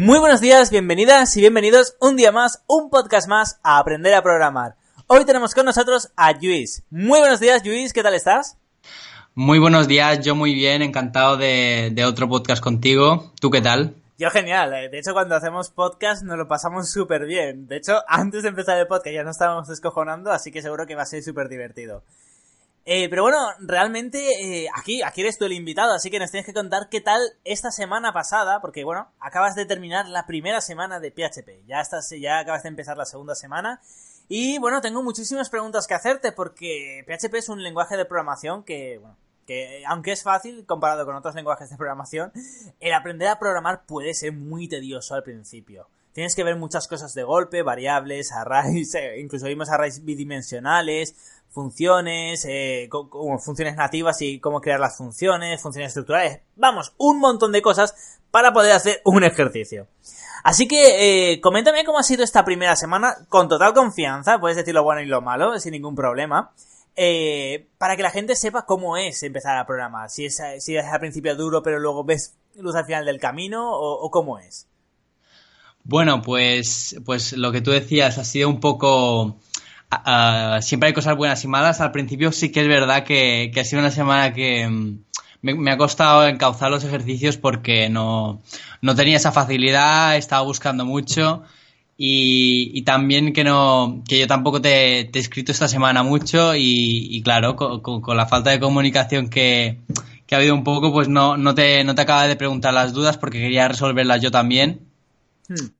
Muy buenos días, bienvenidas y bienvenidos un día más, un podcast más a aprender a programar. Hoy tenemos con nosotros a Luis. Muy buenos días, Luis, ¿qué tal estás? Muy buenos días, yo muy bien, encantado de, otro podcast contigo. ¿Tú qué tal? Yo genial, eh. de hecho cuando hacemos podcast nos lo pasamos súper bien. De hecho, antes de empezar el podcast ya nos estábamos descojonando, así que seguro que va a ser súper divertido. Eh, pero bueno, realmente eh, aquí, aquí eres tú el invitado, así que nos tienes que contar qué tal esta semana pasada, porque bueno, acabas de terminar la primera semana de PHP, ya estás, ya acabas de empezar la segunda semana y bueno, tengo muchísimas preguntas que hacerte porque PHP es un lenguaje de programación que, bueno, que aunque es fácil comparado con otros lenguajes de programación, el aprender a programar puede ser muy tedioso al principio. Tienes que ver muchas cosas de golpe, variables, arrays, eh, incluso vimos arrays bidimensionales, funciones, eh, funciones nativas y cómo crear las funciones, funciones estructurales. Vamos, un montón de cosas para poder hacer un ejercicio. Así que eh, coméntame cómo ha sido esta primera semana con total confianza, puedes decir lo bueno y lo malo, sin ningún problema. Eh, para que la gente sepa cómo es empezar a programar. Si es, si es al principio duro, pero luego ves luz al final del camino, o, cómo es. Bueno, pues, pues lo que tú decías ha sido un poco. Siempre hay cosas buenas y malas. Al principio sí que es verdad que, ha sido una semana que mm, me, ha costado encauzar los ejercicios porque no, no tenía esa facilidad, estaba buscando mucho y, también que no que yo tampoco te, he escrito esta semana mucho y, claro, con, la falta de comunicación que, ha habido un poco, pues no, no, te, no te acaba de preguntar las dudas porque quería resolverlas yo también. Hmm.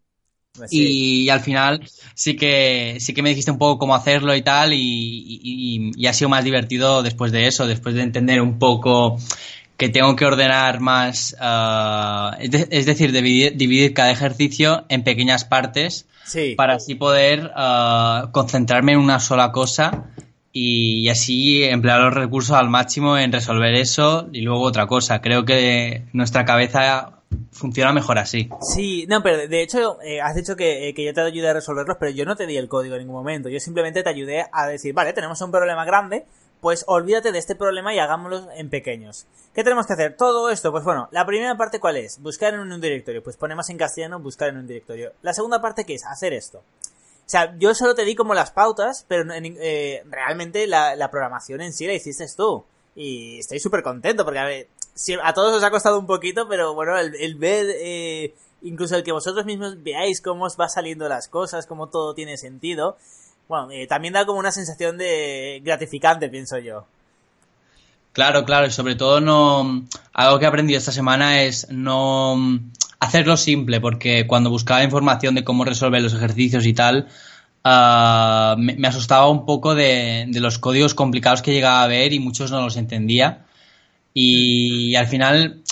Pues y, al final sí que sí que me dijiste un poco cómo hacerlo y tal y, y, ha sido más divertido después de eso, después de entender un poco que tengo que ordenar más, ah, es, decir, dividir, cada ejercicio en pequeñas partes para así poder ah, concentrarme en una sola cosa y, así emplear los recursos al máximo en resolver eso y luego otra cosa. Creo que nuestra cabeza funciona mejor así. Sí, no, pero de hecho eh, has dicho que, eh, que, yo te ayudé a resolverlos, pero yo no te di el código en ningún momento. Yo simplemente te ayudé a decir, vale, tenemos un problema grande, pues olvídate de este problema y hagámoslo en pequeños. ¿Qué tenemos que hacer? Todo esto, pues bueno, la primera parte cuál es? Buscar en un directorio, pues ponemos en castellano buscar en un directorio. La segunda parte qué es? Hacer esto. O sea, yo solo te di como las pautas, pero eh, realmente la, programación en sí la hiciste tú. Y estoy súper contento porque a ver, a todos os ha costado un poquito, pero bueno, el, ver, eh, incluso el que vosotros mismos veáis cómo os va saliendo las cosas, cómo todo tiene sentido, bueno, eh, también da como una sensación de gratificante, pienso yo. Claro, claro, y sobre todo no algo que he aprendido esta semana es no hacerlo simple, porque cuando buscaba información de cómo resolver los ejercicios y tal, ah, me, asustaba un poco de, los códigos complicados que llegaba a ver y muchos no los entendía. Y, al final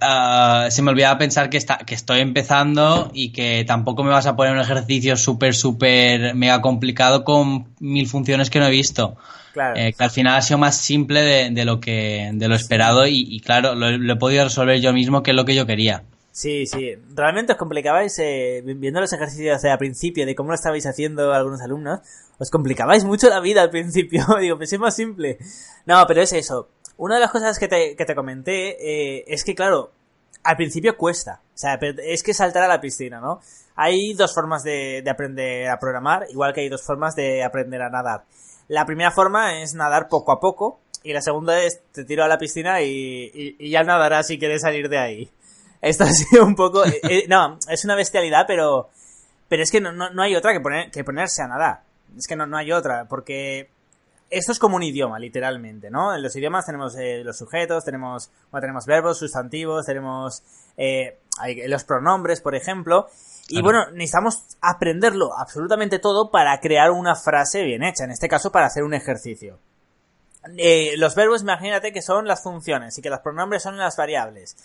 Ah, se me olvidaba pensar que, está, que estoy empezando y que tampoco me vas a poner un ejercicio súper, súper mega complicado con mil funciones que no he visto. Eh, que al final ha sido más simple de, lo que de lo esperado y, claro, lo, he podido resolver yo mismo, que es lo que yo quería. Sí, sí. Realmente os complicabais, eh, viendo los ejercicios de al principio, de cómo lo estabais haciendo algunos alumnos, os complicabais mucho la vida al principio. Digo, pensé más simple. No, pero es eso. Una de las cosas que te, que te comenté eh, es que, claro, al principio cuesta. O sea, es que saltar a la piscina, ¿no? Hay dos formas de, de, aprender a programar, igual que hay dos formas de aprender a nadar. La primera forma es nadar poco a poco, y la segunda es te tiro a la piscina y, y, ya nadarás si quieres salir de ahí. Esto ha sido un poco... Eh, eh, no, es una bestialidad, pero... Pero es que no, no, no hay otra que, poner, que ponerse a nadar. Es que no, no hay otra, porque esto es como un idioma, literalmente, ¿no? En los idiomas tenemos eh, los sujetos, tenemos, bueno, tenemos verbos, sustantivos, tenemos eh, los pronombres, por ejemplo. Y bueno, necesitamos aprenderlo absolutamente todo para crear una frase bien hecha, en este caso para hacer un ejercicio. Eh, los verbos, imagínate que son las funciones y que los pronombres son las variables.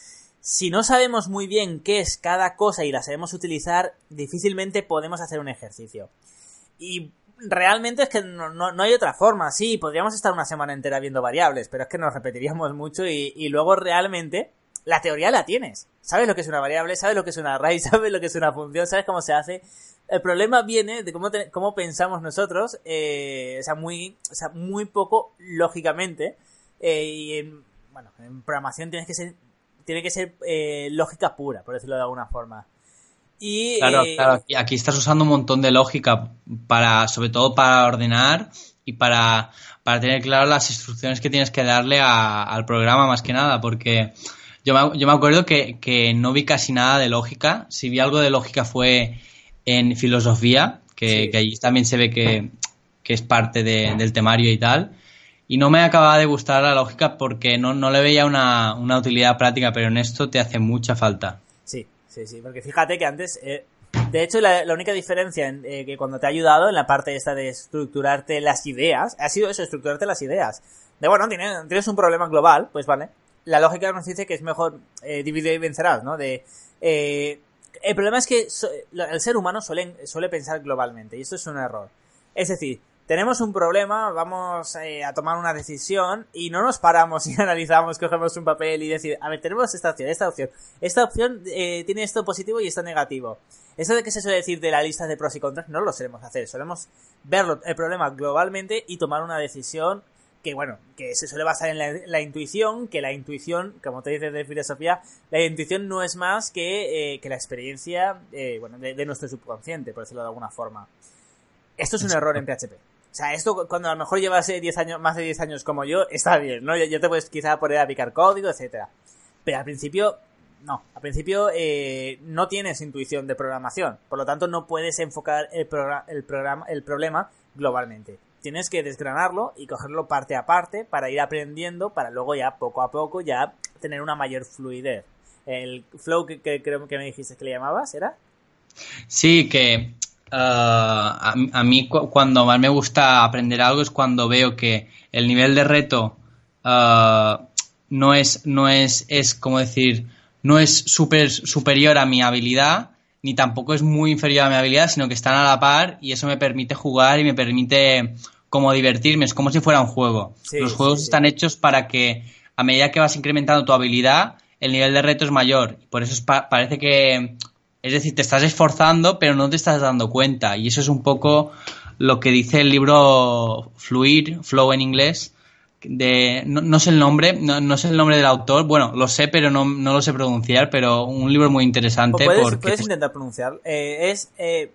si no sabemos muy bien qué es cada cosa y la sabemos utilizar, difícilmente podemos hacer un ejercicio. Y realmente es que no, hay otra forma. Sí, podríamos estar una semana entera viendo variables, pero es que nos repetiríamos mucho y, luego realmente la teoría la tienes. Sabes lo que es una variable, sabes lo que es una array, sabes lo que es una función, sabes cómo se hace. El problema viene de cómo, cómo pensamos nosotros, eh, o, sea, muy, o sea, muy poco lógicamente. Eh, y en, bueno, en programación tienes que ser tiene que ser eh, lógica pura, por decirlo de alguna forma. Y, claro, eh, claro, aquí estás usando un montón de lógica para, sobre todo para ordenar y para, para tener claro las instrucciones que tienes que darle al programa más que nada, porque yo me, yo me acuerdo que, no vi casi nada de lógica, si vi algo de lógica fue en filosofía, que, allí también se ve que, es parte del temario y tal, y no me acababa de gustar la lógica porque no, le veía una, utilidad práctica, pero en esto te hace mucha falta. Sí, sí, porque fíjate que antes, eh, de hecho, la, única diferencia en, eh, que cuando te ha ayudado en la parte esta de estructurarte las ideas, ha sido eso, estructurarte las ideas. De bueno, tienes, tienes un problema global, pues vale. La lógica nos dice que es mejor eh, dividir y vencerás, ¿no? De, el problema es que el ser humano suele, suele pensar globalmente, y esto es un error. Es decir, tenemos un problema, vamos eh, a tomar una decisión y no nos paramos y analizamos, cogemos un papel y decir, a ver, tenemos esta opción, esta opción. Esta opción eh, tiene esto positivo y esto negativo. Eso de que se suele decir de la lista de pros y contras no lo solemos hacer, solemos ver el problema globalmente y tomar una decisión que bueno, que se suele basar en la, intuición, que la intuición, como te dices de filosofía, la intuición no es más que, eh, que la experiencia bueno, de, de, nuestro subconsciente, por decirlo de alguna forma. Esto es un error en PHP. O sea, esto cuando a lo mejor llevas 10 eh, años, más de 10 años como yo, está bien, ¿no? Yo te puedes quizá poner a picar código, etcétera. Pero al principio, no. Al principio eh, no tienes intuición de programación. Por lo tanto, no puedes enfocar el, el, programa, el problema globalmente. Tienes que desgranarlo y cogerlo parte a parte para ir aprendiendo, para luego ya poco a poco ya tener una mayor fluidez. El flow que creo que me dijiste que le llamabas, ¿era? Sí, que Ah, a, mí cuando más me gusta aprender algo es cuando veo que el nivel de reto ah, no es, no es, es como decir, no es super, superior a mi habilidad, ni tampoco es muy inferior a mi habilidad, sino que están a la par y eso me permite jugar y me permite como divertirme, es como si fuera un juego. Los juegos están hechos para que a medida que vas incrementando tu habilidad, el nivel de reto es mayor. Por eso parece que es decir, te estás esforzando, pero no te estás dando cuenta. Y eso es un poco lo que dice el libro Fluir, Flow en inglés. De, no, sé el nombre, no, sé el nombre del autor, bueno, lo sé, pero no, lo sé pronunciar, pero un libro muy interesante. ¿Puedes, porque ¿puedes intentar pronunciar? Eh, es, eh,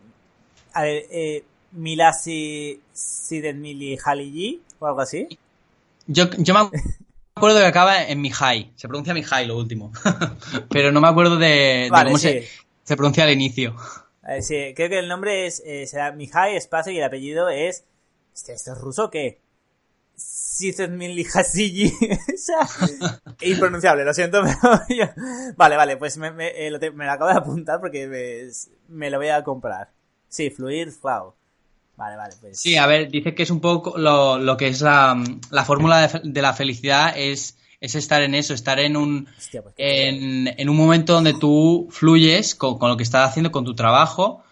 a ver, eh, Milasi Sidenmili Haliji o algo así. Yo, yo me acuerdo que acaba en Mihai, se pronuncia Mihai lo último, pero no me acuerdo de, cómo se se pronuncia al inicio. Eh, sí, creo que el nombre es eh, será Mihai Espacio y el apellido es. ¿Esto es ruso o qué? Impronunciable, lo siento, pero Vale, vale, pues me, me, eh, lo, me, lo acabo de apuntar porque me, lo voy a comprar. Sí, Fluid Flow. Vale, vale, pues. Sí, a ver, dice que es un poco lo, lo que es la, la fórmula de, de, la felicidad es es estar en eso, estar en un, pues en, un momento donde tú fluyes con, lo que estás haciendo, con tu trabajo,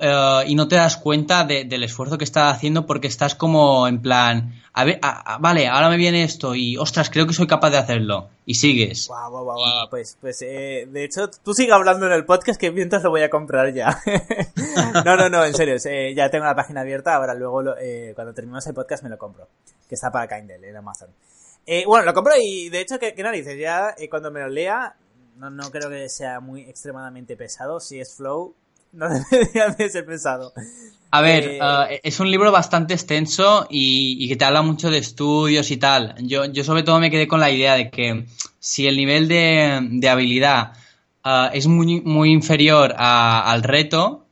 eh, y no te das cuenta del esfuerzo que estás haciendo porque estás como en plan, a ver, vale, ahora me viene esto y ostras, creo que soy capaz de hacerlo. Y sigues. Pues, pues eh, de hecho, tú sigue hablando en el podcast que mientras lo voy a comprar ya. no, no, no, en serio, eh, ya tengo la página abierta, ahora luego cuando terminemos el podcast me lo compro, que está para Kindle en Amazon. Eh, bueno, lo compro y de hecho, ¿qué, narices? Ya eh, cuando me lo lea, no, no creo que sea muy extremadamente pesado. Si es flow, no debería de ser pesado. A ver, eh, es un libro bastante extenso y, que te habla mucho de estudios y tal. Yo, yo sobre todo me quedé con la idea de que si el nivel de, habilidad es muy, muy inferior al reto,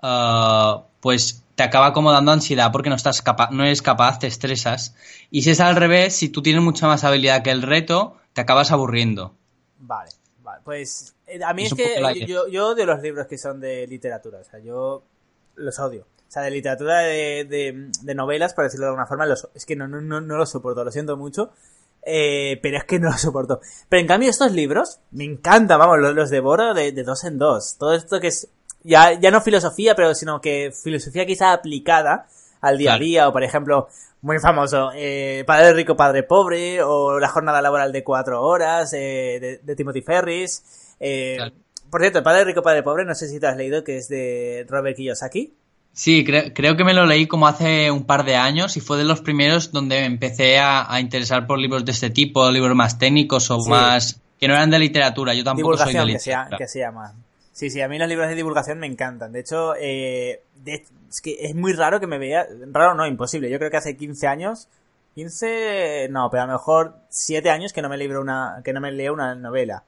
pues te acaba como dando ansiedad porque no estás capaz, no eres capaz, te estresas. Y si es al revés, si tú tienes mucha más habilidad que el reto, te acabas aburriendo. Vale, vale. Pues eh, a mí es, que yo, yo de los libros que son de literatura, o sea, yo los odio. O sea, de literatura de, de, novelas, por decirlo de alguna forma, los, es que no, no, no, no los soporto, lo siento mucho. Eh, pero es que no lo soporto. Pero en cambio estos libros, me encantan, vamos, los, los devoro de, de, dos en dos. Todo esto que es, ya, ya no filosofía, pero sino que filosofía quizá aplicada al día a día, o por ejemplo, muy famoso, eh, Padre Rico, Padre Pobre, o La Jornada Laboral de Cuatro Horas, eh, de, de, Timothy Ferris. Eh, Por cierto, Padre Rico, Padre Pobre, no sé si te has leído, que es de Robert Kiyosaki. Sí, creo, creo, que me lo leí como hace un par de años y fue de los primeros donde empecé a, a interesar por libros de este tipo, libros más técnicos o sí. más que no eran de literatura. Yo tampoco soy de literatura. Que se, que se llama. Sí, sí, a mí los libros de divulgación me encantan. De hecho, eh, es que es muy raro que me vea. Raro no, imposible. Yo creo que hace 15 años. 15, no, pero a lo mejor 7 años que no me libro una, que no me leo una novela.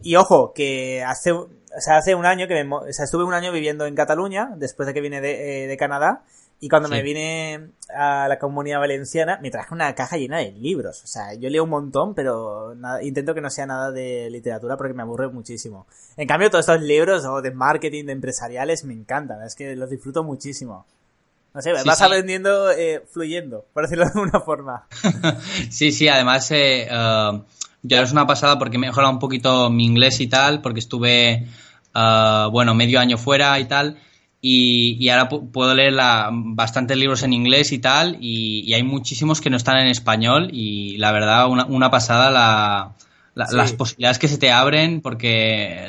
Y ojo, que hace, o sea, hace un año que me, o sea, estuve un año viviendo en Cataluña, después de que vine de, eh, de Canadá, y cuando sí. me vine a la comunidad valenciana, me traje una caja llena de libros. O sea, yo leo un montón, pero nada, intento que no sea nada de literatura porque me aburre muchísimo. En cambio, todos estos libros o de marketing, de empresariales, me encantan. Es que los disfruto muchísimo. No sé, sí, vas sí. aprendiendo eh, fluyendo, por decirlo de alguna forma. sí, sí, además, eh, uh, ya es una pasada porque me he mejorado un poquito mi inglés y tal, porque estuve, uh, bueno, medio año fuera y tal. Y, y, ahora puedo leer la, bastantes libros en inglés y tal, y, y, hay muchísimos que no están en español, y la verdad, una, una pasada la, la, sí. las posibilidades que se te abren, porque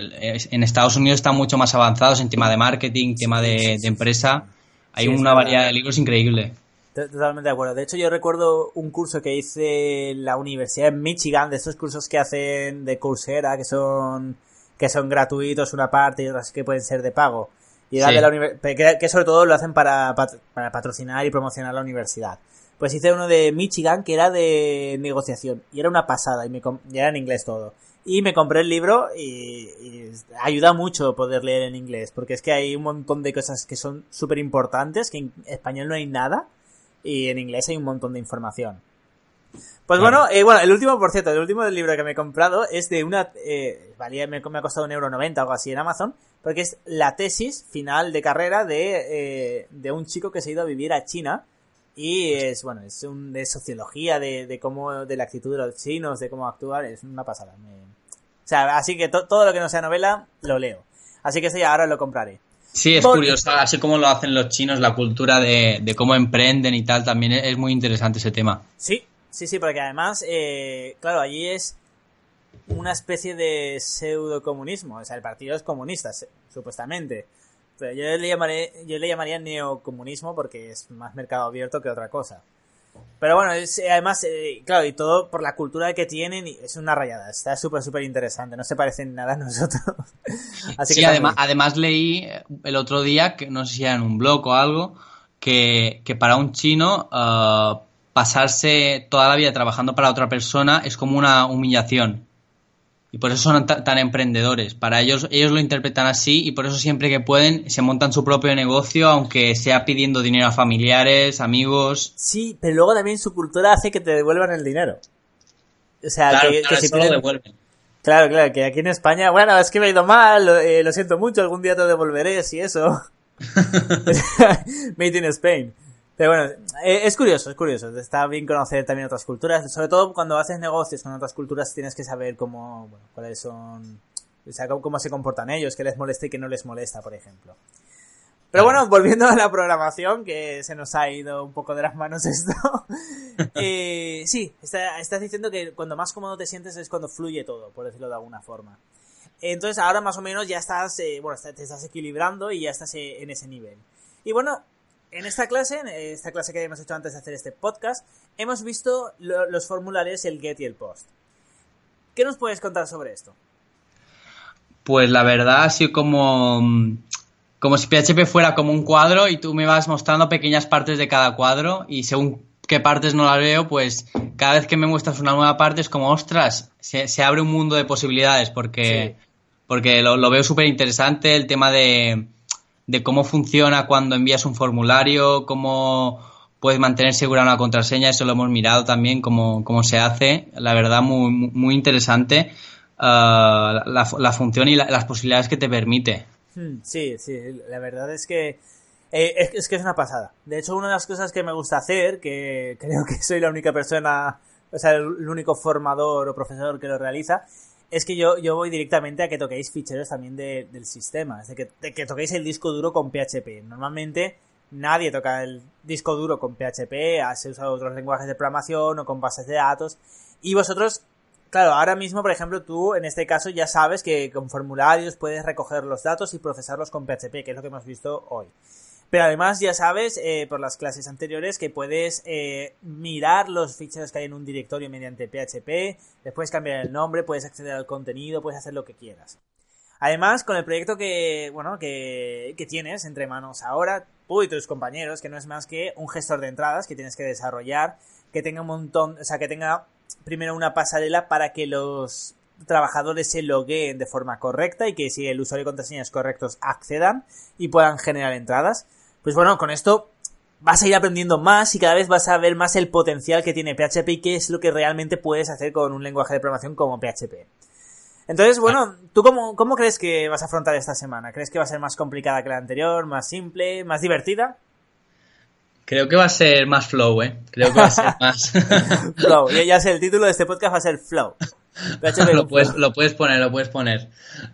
en Estados Unidos están mucho más avanzados en tema de marketing, tema de, de empresa. Hay una variedad de libros increíble. Totalmente de acuerdo. De hecho, yo recuerdo un curso que hice en la Universidad de Michigan, de estos cursos que hacen de Coursera, que son, que son gratuitos una parte y otras que pueden ser de pago y sí. de la que, que, sobre todo lo hacen para, para patrocinar y promocionar la universidad. Pues hice uno de Michigan que era de negociación y era una pasada y, me, y era en inglés todo. Y me compré el libro y, y, ayuda mucho poder leer en inglés porque es que hay un montón de cosas que son súper importantes, que en español no hay nada y en inglés hay un montón de información. Pues claro. bueno, eh, bueno, el último, por cierto, el último del libro que me he comprado es de una, eh, valía, me, me ha costado un euro noventa o algo así en Amazon, porque es la tesis final de carrera de, eh, de un chico que se ha ido a vivir a China y es, bueno, es un, de sociología, de, de cómo, de la actitud de los chinos, de cómo actuar, es una pasada. Me... O sea, así que to, todo lo que no sea novela, lo leo. Así que sí, ahora lo compraré. Sí, es curioso, así como lo hacen los chinos, la cultura de, de cómo emprenden y tal, también es muy interesante ese tema. Sí, sí, sí, porque además, eh, claro, allí es una especie de pseudo comunismo, o sea, el partido es comunista, supuestamente. Yo le, llamaré, yo le llamaría neocomunismo porque es más mercado abierto que otra cosa. Pero bueno, es, además, eh, claro, y todo por la cultura que tienen, es una rayada. Está súper, súper interesante. No se parecen nada a nosotros. Así sí, que además, además leí el otro día, que no sé si era en un blog o algo, que, que para un chino uh, pasarse toda la vida trabajando para otra persona es como una humillación. Y por eso son tan emprendedores. Para ellos, ellos lo interpretan así y por eso siempre que pueden se montan su propio negocio, aunque sea pidiendo dinero a familiares, amigos. Sí, pero luego también su cultura hace que te devuelvan el dinero. O sea, claro, que, claro, que si tienen... lo devuelven. Claro, claro, que aquí en España, bueno, es que me ha ido mal, lo, eh, lo siento mucho, algún día te devolveré, si eso. Made in Spain. Pero bueno, eh, es curioso, es curioso. Está bien conocer también otras culturas. Sobre todo cuando haces negocios con otras culturas tienes que saber cómo, bueno, cuáles son, o sea, cómo, cómo se comportan ellos, qué les molesta y qué no les molesta, por ejemplo. Pero bueno, volviendo a la programación, que se nos ha ido un poco de las manos esto. eh, sí, está, estás diciendo que cuando más cómodo te sientes es cuando fluye todo, por decirlo de alguna forma. Entonces ahora más o menos ya estás, eh, bueno, te estás equilibrando y ya estás eh, en ese nivel. Y bueno, en esta clase, en esta clase que hemos hecho antes de hacer este podcast, hemos visto lo, los formularios, el get y el post. ¿Qué nos puedes contar sobre esto? Pues la verdad ha sido como, como si PHP fuera como un cuadro y tú me vas mostrando pequeñas partes de cada cuadro y según qué partes no las veo, pues cada vez que me muestras una nueva parte es como, ostras, se, se abre un mundo de posibilidades porque, sí. porque lo, lo veo súper interesante el tema de de cómo funciona cuando envías un formulario, cómo puedes mantener segura una contraseña, eso lo hemos mirado también, cómo, cómo se hace, la verdad muy, muy interesante uh, la, la, función y la, las posibilidades que te permite. Hmm, sí, sí, la verdad es que eh, es, es, que es una pasada. De hecho, una de las cosas que me gusta hacer, que creo que soy la única persona o sea, el único formador o profesor que lo realiza, es que yo, yo voy directamente a que toquéis ficheros también del sistema, es de que, que toquéis el disco duro con PHP. Normalmente nadie toca el disco duro con PHP, se usa otros lenguajes de programación o con bases de datos. Y vosotros, claro, ahora mismo, por ejemplo, tú en este caso ya sabes que con formularios puedes recoger los datos y procesarlos con PHP, que es lo que hemos visto hoy. Pero además ya sabes eh, por las clases anteriores que puedes eh, mirar los ficheros que hay en un directorio mediante PHP, después cambiar el nombre, puedes acceder al contenido, puedes hacer lo que quieras. Además, con el proyecto que, bueno, que, que tienes entre manos ahora, tú y tus compañeros, que no es más que un gestor de entradas que tienes que desarrollar, que tenga un montón, o sea, que tenga primero una pasarela para que los trabajadores se logueen de forma correcta y que si el usuario y contraseñas correctos accedan y puedan generar entradas. Pues bueno, con esto vas a ir aprendiendo más y cada vez vas a ver más el potencial que tiene PHP y qué es lo que realmente puedes hacer con un lenguaje de programación como PHP. Entonces, bueno, ¿tú cómo, cómo crees que vas a afrontar esta semana? ¿Crees que va a ser más complicada que la anterior, más simple, más divertida? Creo que va a ser más flow, ¿eh? Creo que va a ser más... flow, ya, sé, el título de este podcast va a ser Flow. lo, puedes, lo puedes poner, lo puedes poner.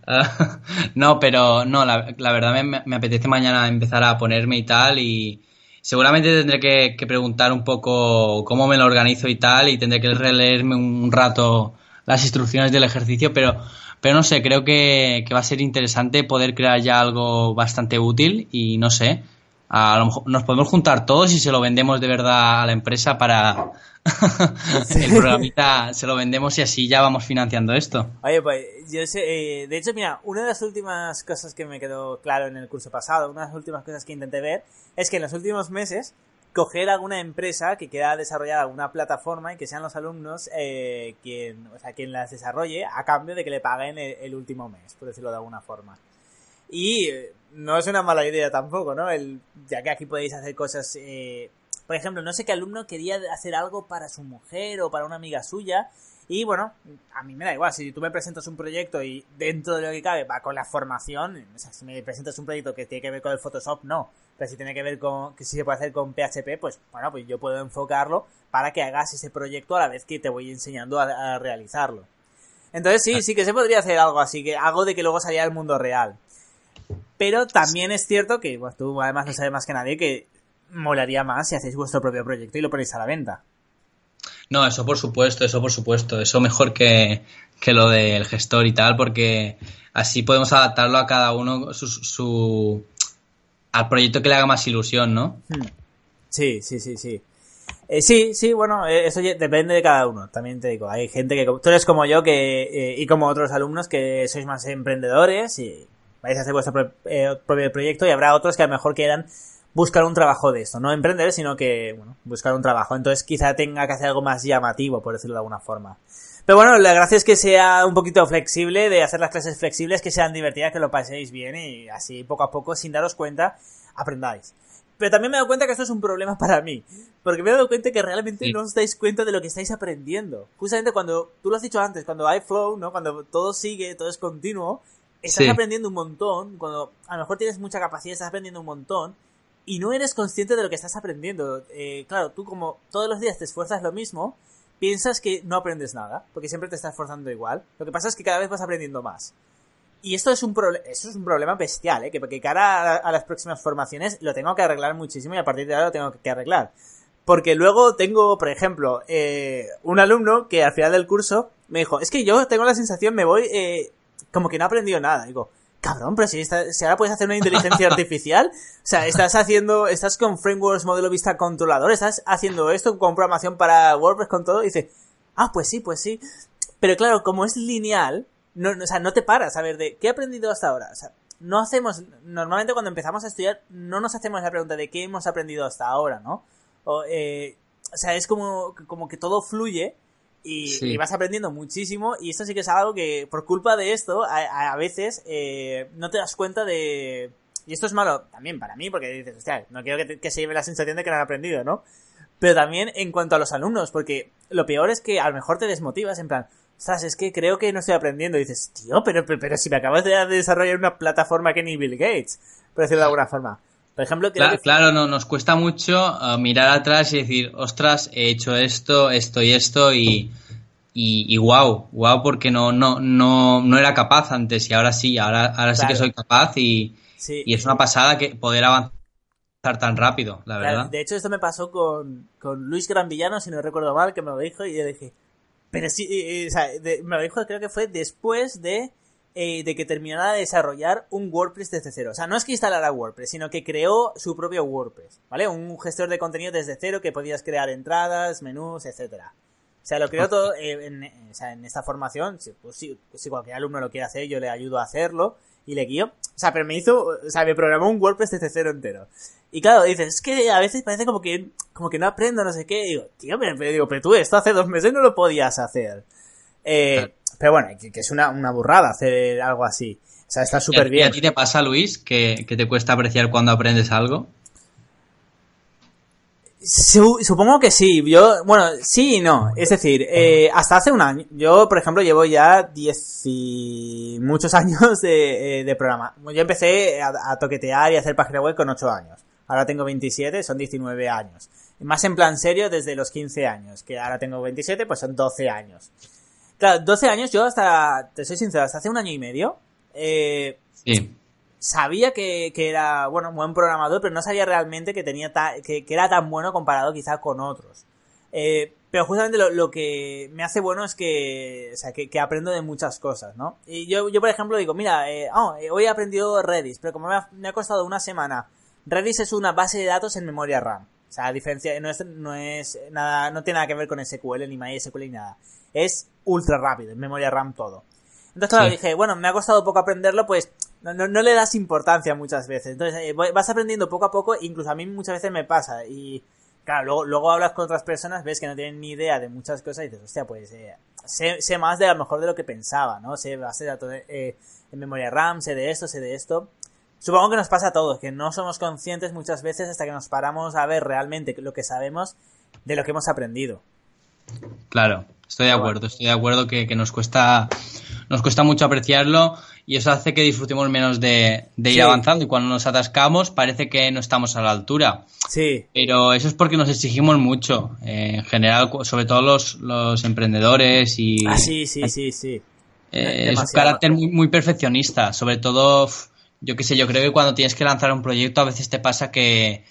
No, pero no, la, verdad me, me, apetece mañana empezar a ponerme y tal y seguramente tendré que, que, preguntar un poco cómo me lo organizo y tal y tendré que releerme un rato las instrucciones del ejercicio, pero, pero no sé, creo que, va a ser interesante poder crear ya algo bastante útil y no sé, a lo mejor nos podemos juntar todos y se lo vendemos de verdad a la empresa para el programita se lo vendemos y así ya vamos financiando esto. Oye, pues yo sé, eh, de hecho, mira, una de las últimas cosas que me quedó claro en el curso pasado, una de las últimas cosas que intenté ver, es que en los últimos meses coger alguna empresa que quiera desarrollar alguna plataforma y que sean los alumnos eh, quien, o sea, quien las desarrolle a cambio de que le paguen el, último mes, por decirlo de alguna forma. Y eh, no es una mala idea tampoco, ¿no? El, ya que aquí podéis hacer cosas... Eh, por ejemplo, no sé qué alumno quería hacer algo para su mujer o para una amiga suya y bueno, a mí me da igual, si tú me presentas un proyecto y dentro de lo que cabe va con la formación, o sea, si me presentas un proyecto que tiene que ver con el Photoshop, no. Pero si tiene que ver con, que si se puede hacer con PHP, pues bueno, pues yo puedo enfocarlo para que hagas ese proyecto a la vez que te voy enseñando a, realizarlo. Entonces sí, sí que se podría hacer algo así, que algo de que luego salía al mundo real. Pero también es cierto que, pues tú además no sabes más que nadie, que molaría más si hacéis vuestro propio proyecto y lo ponéis a la venta. No, eso por supuesto, eso por supuesto. Eso mejor que, lo del gestor y tal, porque así podemos adaptarlo a cada uno su, al proyecto que le haga más ilusión, ¿no? Hmm. Sí, sí, sí, sí. Eh, sí, sí, bueno, eh, eso depende de cada uno. También te digo, hay gente que tú eres como yo que eh, y como otros alumnos que sois más emprendedores y vais a hacer vuestro propio proyecto y habrá otros que a lo mejor quieran buscar un trabajo de esto, no emprender, sino que, bueno, buscar un trabajo. Entonces quizá tenga que hacer algo más llamativo, por decirlo de alguna forma. Pero bueno, la gracia es que sea un poquito flexible, de hacer las clases flexibles, que sean divertidas, que lo paséis bien y así poco a poco, sin daros cuenta, aprendáis. Pero también me he dado cuenta que esto es un problema para mí, porque me he dado cuenta que realmente no os dais cuenta de lo que estáis aprendiendo. Justamente cuando, tú lo has dicho antes, cuando hay flow, ¿no? Cuando todo sigue, todo es continuo, estás aprendiendo un montón, cuando a lo mejor tienes mucha capacidad, estás aprendiendo un montón, y no eres consciente de lo que estás aprendiendo. Eh, claro, tú como todos los días te esfuerzas lo mismo, piensas que no aprendes nada, porque siempre te estás esforzando igual. Lo que pasa es que cada vez vas aprendiendo más. Y esto es un, eso es un problema bestial, ¿eh? que porque cara a, las próximas formaciones lo tengo que arreglar muchísimo y a partir de ahora lo tengo que arreglar. Porque luego tengo, por ejemplo, eh, un alumno que al final del curso me dijo, es que yo tengo la sensación, me voy eh, como que no he aprendido nada. Digo, Cabrón, pero si, si ahora puedes hacer una inteligencia artificial, o sea, estás haciendo, estás con frameworks modelo vista controlador, estás haciendo esto con programación para WordPress con todo, y dices, ah, pues sí, pues sí. Pero claro, como es lineal, no, o sea, no te paras a ver de qué he aprendido hasta ahora. O sea, no hacemos, normalmente cuando empezamos a estudiar, no nos hacemos la pregunta de qué hemos aprendido hasta ahora, ¿no? O, eh, o sea, es como, como que todo fluye y, vas aprendiendo muchísimo y esto sí que es algo que por culpa de esto a, veces eh, no te das cuenta de... Y esto es malo también para mí porque dices, hostia, no quiero que, se lleve la sensación de que no han aprendido, ¿no? Pero también en cuanto a los alumnos, porque lo peor es que a lo mejor te desmotivas en plan, ostras, es que creo que no estoy aprendiendo. Y dices, tío, pero, pero, si me acabas de desarrollar una plataforma que ni Bill Gates, por decirlo de alguna forma. Por ejemplo, claro, claro no, nos cuesta mucho uh, mirar atrás y decir, ostras, he hecho esto, esto y esto y, y, y wow, wow, porque no, no, no, no era capaz antes y ahora sí, ahora, ahora sí que soy capaz y, y es una pasada que poder avanzar tan rápido, la verdad. de hecho, esto me pasó con, con Luis Gran Villano, si no recuerdo mal, que me lo dijo y yo dije, pero sí, o sea, me lo dijo creo que fue después de, eh, de que terminara de desarrollar un WordPress desde cero. O sea, no es que instalara WordPress, sino que creó su propio WordPress, ¿vale? Un gestor de contenido desde cero que podías crear entradas, menús, etcétera. O sea, lo creó todo eh, en, o sea, en esta formación. Pues, si, si cualquier alumno lo quiere hacer, yo le ayudo a hacerlo y le guío. O sea, pero me hizo, o sea, me programó un WordPress desde cero entero. Y claro, dices, es que a veces parece como que, como que no aprendo, no sé qué. Y digo, tío, pero, digo, pero tú esto hace dos meses no lo podías hacer. Eh, Pero bueno, que, es una, una, burrada hacer algo así. O sea, está súper bien. ¿Y a ti te pasa, Luis, que, que te cuesta apreciar cuando aprendes algo? Supongo que sí. Yo, bueno, sí y no. Es decir, eh, hasta hace un año. Yo, por ejemplo, llevo ya 10 y muchos años de, eh, de programa. Yo empecé a, a, toquetear y a hacer página web con 8 años. Ahora tengo 27, son 19 años. Más en plan serio desde los 15 años. Que ahora tengo 27, pues son 12 años. Claro, 12 años yo hasta, te soy sincero, hasta hace un año y medio. Eh, sí sabía que, que, era, bueno, buen programador, pero no sabía realmente que tenía que, que, era tan bueno comparado quizá con otros. Eh, pero justamente lo, lo, que me hace bueno es que, o sea, que, que, aprendo de muchas cosas, ¿no? Y yo, yo por ejemplo, digo, mira, eh, oh, hoy he aprendido Redis, pero como me ha, me ha, costado una semana, Redis es una base de datos en memoria RAM. O sea, a diferencia, no es, no es nada, no tiene nada que ver con SQL, ni MySQL, ni nada. Es ultra rápido, en memoria RAM todo. Entonces, claro, sí. dije, bueno, me ha costado poco aprenderlo, pues no, no, no, le das importancia muchas veces. Entonces, eh, vas aprendiendo poco a poco, incluso a mí muchas veces me pasa. Y claro, luego, luego hablas con otras personas, ves que no tienen ni idea de muchas cosas y dices, hostia, pues eh, sé, sé, más de a lo mejor de lo que pensaba, ¿no? Sé base de datos eh, en memoria RAM, sé de esto, sé de esto. Supongo que nos pasa a todos, que no somos conscientes muchas veces hasta que nos paramos a ver realmente lo que sabemos de lo que hemos aprendido. Claro, estoy de acuerdo, estoy de acuerdo que, que nos cuesta nos cuesta mucho apreciarlo y eso hace que disfrutemos menos de, de ir sí. avanzando y cuando nos atascamos parece que no estamos a la altura. Sí. Pero eso es porque nos exigimos mucho, eh, en general, sobre todo los, los emprendedores y... Ah, sí, sí, sí, sí. Eh, es un carácter muy, muy perfeccionista, sobre todo, yo qué sé, yo creo que cuando tienes que lanzar un proyecto a veces te pasa que,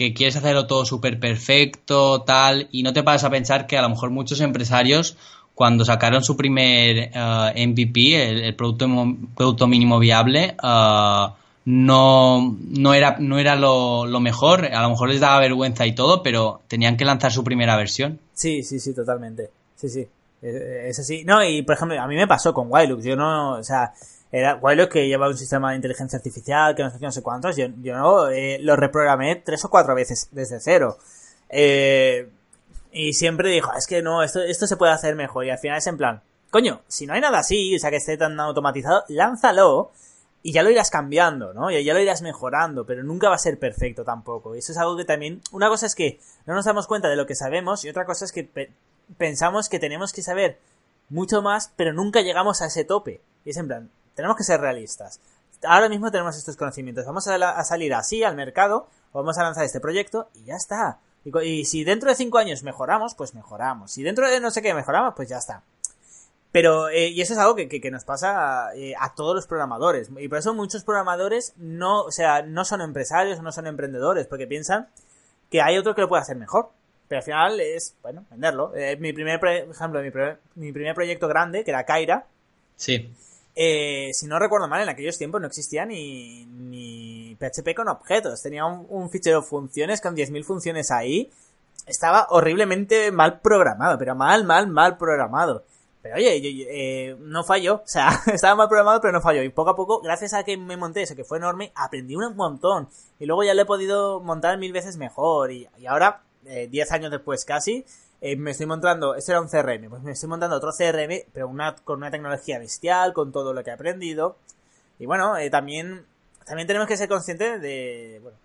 que quieres hacerlo todo súper perfecto, tal, y no te paras a pensar que a lo mejor muchos empresarios cuando sacaron su primer uh, MVP, el, producto, producto mínimo viable, uh, no, no era, no era lo, mejor. A lo mejor les daba vergüenza y todo, pero tenían que lanzar su primera versión. Sí, sí, sí, totalmente. Sí, sí. Es así. No, y por ejemplo, a mí me pasó con Wilux. Yo no, o sea, era Wilux que lleva un sistema de inteligencia artificial, que no sé qué, no sé cuántos. Yo, yo no, eh, lo reprogramé tres o cuatro veces desde cero. Eh, y siempre dijo, es que no, esto, esto se puede hacer mejor. Y al final es en plan, coño, si no hay nada así, o sea, que esté tan automatizado, lánzalo y ya lo irás cambiando, ¿no? Y ya lo irás mejorando, pero nunca va a ser perfecto tampoco. Y eso es algo que también, una cosa es que no nos damos cuenta de lo que sabemos y otra cosa es que pe pensamos que tenemos que saber mucho más, pero nunca llegamos a ese tope. Y es en plan, tenemos que ser realistas. Ahora mismo tenemos estos conocimientos, vamos a, salir así al mercado, vamos a lanzar este proyecto y ya está. Y, si dentro de cinco años mejoramos, pues mejoramos. Si dentro de no sé qué mejoramos, pues ya está. Pero, eh, y eso es algo que, nos pasa eh, a todos los programadores. Y por eso muchos programadores no, o sea, no son empresarios o no son emprendedores, porque piensan que hay otro que lo puede hacer mejor. Pero al final es, bueno, venderlo. Eh, mi primer, por ejemplo, mi, mi, primer proyecto grande, que era Kaira. Sí. Eh, si no recuerdo mal, en aquellos tiempos no existía ni, ni PHP con objetos. Tenía un, fichero funciones con 10.000 funciones ahí. Estaba horriblemente mal programado, pero mal, mal, mal programado. Pero oye, yo, eh, no falló. O sea, estaba mal programado, pero no falló. Y poco a poco, gracias a que me monté eso, que fue enorme, aprendí un montón. Y luego ya lo he podido montar mil veces mejor. Y, y ahora, 10 eh, años después casi, eh, me estoy montando, esto era un CRM, pues me estoy montando otro CRM, pero con una tecnología bestial, con todo lo que he aprendido. Y bueno, eh, también, también tenemos que ser conscientes de, bueno,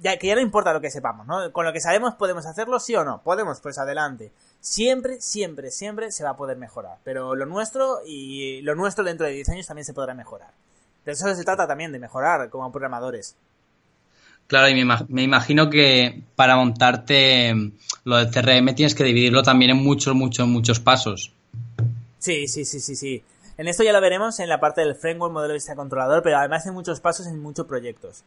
ya, que ya no importa lo que sepamos, ¿no? Con lo que sabemos podemos hacerlo, sí o no. Podemos, pues adelante. Siempre, siempre, siempre se va a poder mejorar. Pero lo nuestro y lo nuestro dentro de 10 años también se podrá mejorar. De eso se trata también, de mejorar como programadores. Claro, y me, imagino que para montarte lo del CRM tienes que dividirlo también en muchos, muchos, muchos pasos. Sí, sí, sí, sí, sí. En esto ya lo veremos en la parte del framework modelo de vista controlador, pero además hay muchos pasos en muchos proyectos.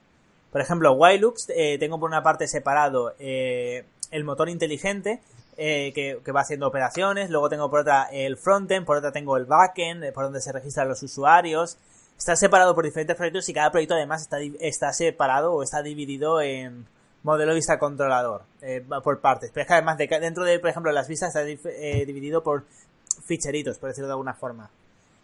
Por ejemplo, Wilux, eh, tengo por una parte separado eh, el motor inteligente, eh, que, va haciendo operaciones, luego tengo por otra el frontend, por otra tengo el backend, por donde se registran los usuarios. Está separado por diferentes proyectos y cada proyecto además está, está separado o está dividido en modelo de vista controlador por partes. Pero es que además de, dentro de, por ejemplo, las vistas está dividido por ficheritos, por decirlo de alguna forma.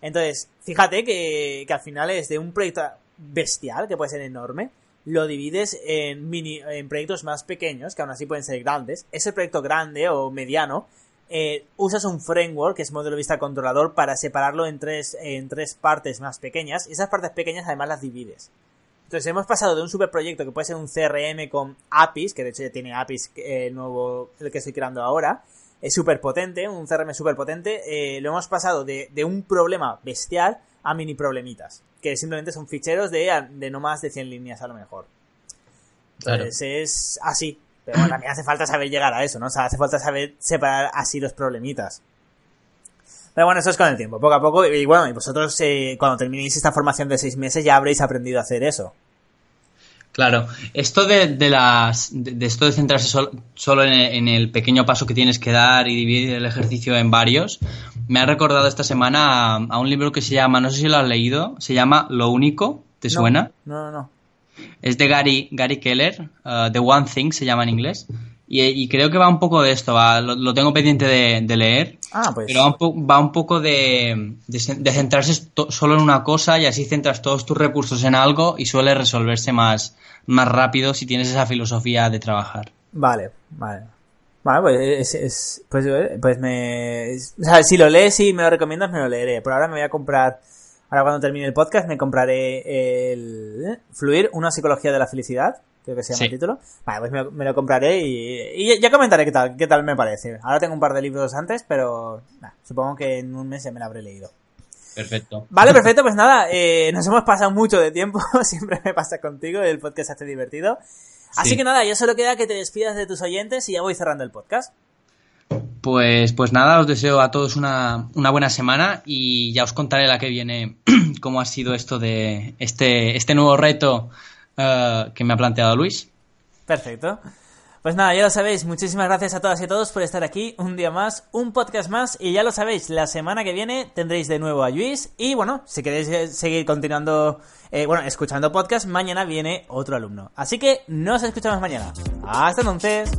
Entonces, fíjate que, que al final es de un proyecto bestial, que puede ser enorme, lo divides en mini en proyectos más pequeños, que aún así pueden ser grandes. Ese proyecto grande o mediano, eh, usas un framework, que es modelo de vista controlador, para separarlo en tres, en tres partes más pequeñas. Y esas partes pequeñas además las divides. Entonces hemos pasado de un superproyecto que puede ser un CRM con APIs, que de hecho ya tiene APIs eh, nuevo, el que estoy creando ahora, es súper potente, un CRM súper potente, eh, lo hemos pasado de, de, un problema bestial a mini problemitas, que simplemente son ficheros de, de no más de 100 líneas a lo mejor. Entonces es así, pero bueno, también hace falta saber llegar a eso, ¿no? O sea, hace falta saber separar así los problemitas. Pero bueno, eso es con el tiempo, poco a poco. Y bueno, y vosotros eh, cuando terminéis esta formación de seis meses ya habréis aprendido a hacer eso. Claro, esto de, las de, esto de centrarse solo en el, pequeño paso que tienes que dar y dividir el ejercicio en varios, me ha recordado esta semana a, un libro que se llama, no sé si lo has leído, se llama Lo único, ¿te suena? No, no, no. Es de Gary, Gary Keller, uh, The One Thing se llama en inglés. Y, creo que va un poco de esto, lo, tengo pendiente de, leer. Ah, pues. Pero va un, poco de, de, centrarse solo en una cosa y así centras todos tus recursos en algo y suele resolverse más, más rápido si tienes esa filosofía de trabajar. Vale, vale. Vale, pues, es, pues, pues me... O sea, si lo lees y me lo recomiendas, me lo leeré. Por ahora me voy a comprar... Ahora cuando termine el podcast me compraré el... ¿eh? Fluir, una psicología de la felicidad creo que se llama el título. Vale, pues me, lo compraré y, ya comentaré qué tal, qué tal me parece. Ahora tengo un par de libros antes, pero supongo que en un mes ya me lo habré leído. Perfecto. Vale, perfecto, pues nada, eh, nos hemos pasado mucho de tiempo, siempre me pasa contigo, el podcast hace divertido. Así que nada, ya solo queda que te despidas de tus oyentes y ya voy cerrando el podcast. Pues, pues nada, os deseo a todos una, una, buena semana y ya os contaré la que viene cómo ha sido esto de este, este nuevo reto eh, que me ha planteado Luis. Perfecto. Pues nada, ya lo sabéis, muchísimas gracias a todas y a todos por estar aquí un día más, un podcast más y ya lo sabéis, la semana que viene tendréis de nuevo a Luis y bueno, si queréis eh, seguir continuando, eh, bueno, escuchando podcast, mañana viene otro alumno. Así que nos escuchamos mañana. Hasta entonces.